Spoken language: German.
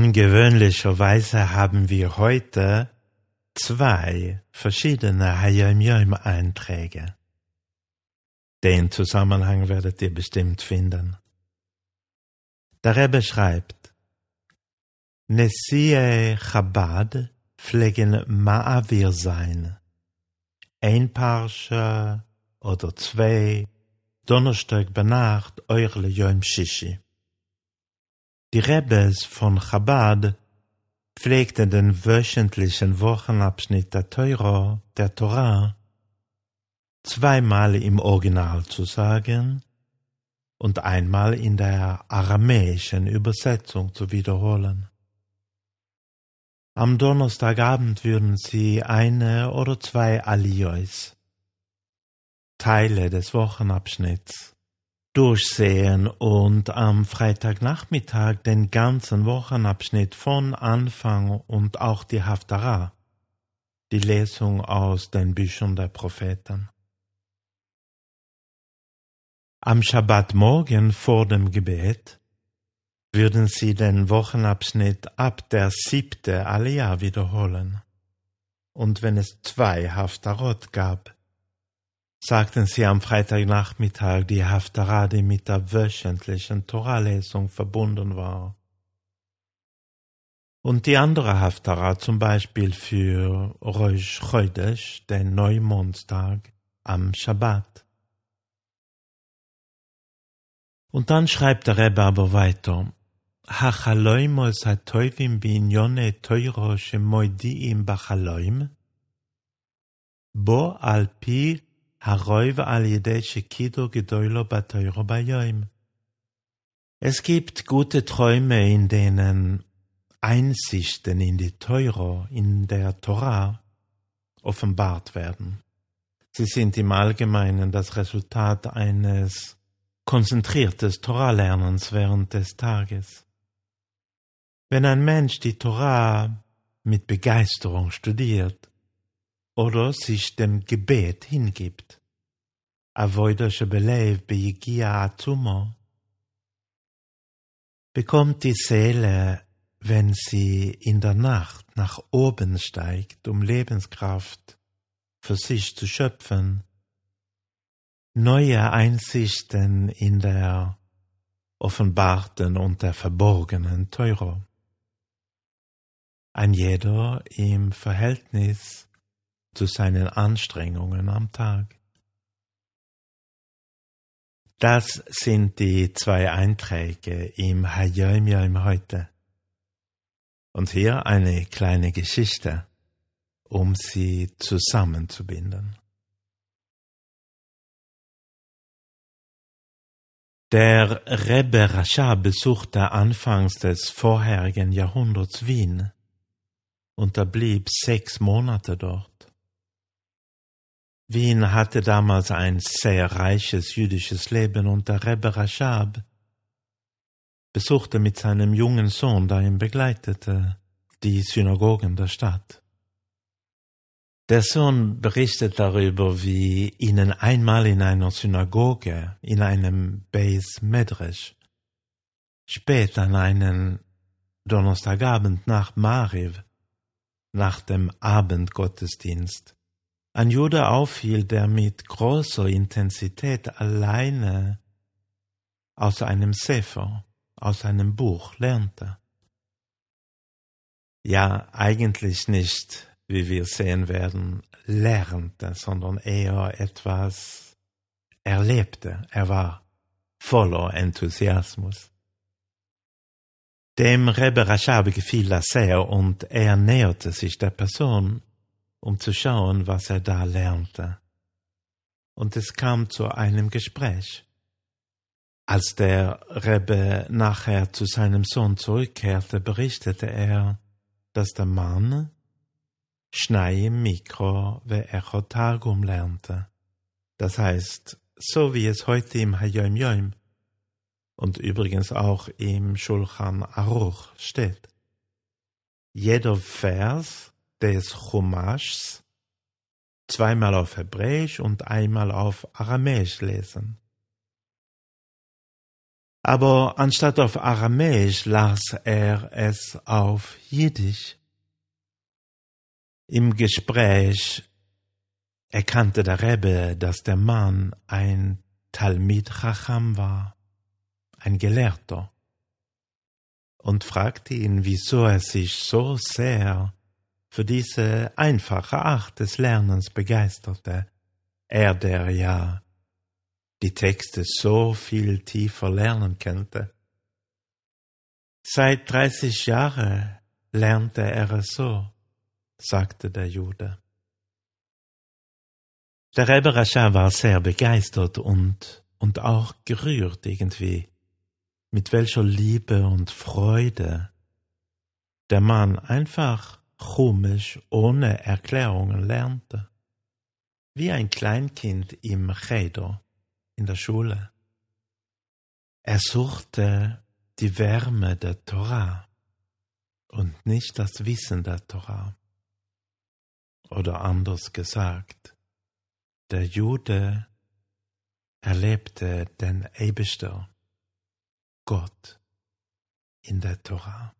Ungewöhnlicherweise haben wir heute zwei verschiedene Hayom Yom Einträge. Den Zusammenhang werdet ihr bestimmt finden. Der Rebbe schreibt, Nessie Chabad pflegen Ma'avir sein. Ein Parsche oder zwei, Donnerstag bei Nacht, Eurle Yom Shishi. Die Rebbes von Chabad pflegten den wöchentlichen Wochenabschnitt der Teuro, der Torah, zweimal im Original zu sagen und einmal in der aramäischen Übersetzung zu wiederholen. Am Donnerstagabend würden sie eine oder zwei Aliyos, Teile des Wochenabschnitts, durchsehen und am Freitagnachmittag den ganzen Wochenabschnitt von Anfang und auch die Haftarah, die Lesung aus den Büchern der Propheten. Am Schabbatmorgen vor dem Gebet würden sie den Wochenabschnitt ab der siebte Aliyah wiederholen. Und wenn es zwei Haftarot gab, sagten sie am Freitagnachmittag die Haftarah, die mit der wöchentlichen Toralesung verbunden war. Und die andere Haftarah zum Beispiel für Rosh Chodesh, den Neumondtag, am Shabbat. Und dann schreibt der Rebbe aber weiter, binyone teuro shemoidiim bachaloim, bo al pi Haroiv Es gibt gute Träume, in denen Einsichten in die Teuro, in der Torah, offenbart werden. Sie sind im Allgemeinen das Resultat eines konzentriertes Torah-Lernens während des Tages. Wenn ein Mensch die Torah mit Begeisterung studiert, oder sich dem Gebet hingibt. Avoidasche Belev beyigia atumo. Bekommt die Seele, wenn sie in der Nacht nach oben steigt, um Lebenskraft für sich zu schöpfen, neue Einsichten in der offenbarten und der verborgenen Teuro. Ein jeder im Verhältnis zu seinen Anstrengungen am Tag. Das sind die zwei Einträge im Hayom Yom heute. Und hier eine kleine Geschichte, um sie zusammenzubinden. Der Rebbe Rasha besuchte anfangs des vorherigen Jahrhunderts Wien und er blieb sechs Monate dort. Wien hatte damals ein sehr reiches jüdisches Leben und der Rebbe Rashab besuchte mit seinem jungen Sohn, der ihn begleitete, die Synagogen der Stadt. Der Sohn berichtet darüber, wie ihnen einmal in einer Synagoge, in einem Beis Medrash, spät an einen Donnerstagabend nach Mariv, nach dem Abendgottesdienst, ein Jude auffiel, der mit großer Intensität alleine aus einem Sefer, aus einem Buch lernte. Ja, eigentlich nicht, wie wir sehen werden, lernte, sondern eher etwas erlebte. Er war voller Enthusiasmus. Dem Rebbe Rashab gefiel das sehr und er näherte sich der Person um zu schauen, was er da lernte. Und es kam zu einem Gespräch. Als der Rebbe nachher zu seinem Sohn zurückkehrte, berichtete er, dass der Mann Schnei Mikro ve Echo Targum lernte. Das heißt, so wie es heute im Hayom Yom und übrigens auch im Shulchan Aruch steht. Jeder Vers des Chumaschs zweimal auf Hebräisch und einmal auf Aramäisch lesen. aber anstatt auf Aramäisch las er es auf Jiddisch. Im Gespräch erkannte der Rebbe, dass der Mann ein Talmid Chacham war, ein Gelehrter, und fragte ihn, wieso er sich so sehr für diese einfache Art des Lernens begeisterte, er der ja die Texte so viel tiefer lernen könnte. Seit dreißig Jahren lernte er es so, sagte der Jude. Der Rebbe Rasha war sehr begeistert und, und auch gerührt irgendwie, mit welcher Liebe und Freude der Mann einfach chumisch ohne Erklärungen lernte, wie ein Kleinkind im Cheder in der Schule. Er suchte die Wärme der Torah und nicht das Wissen der Torah. Oder anders gesagt, der Jude erlebte den Eberster, Gott in der Torah.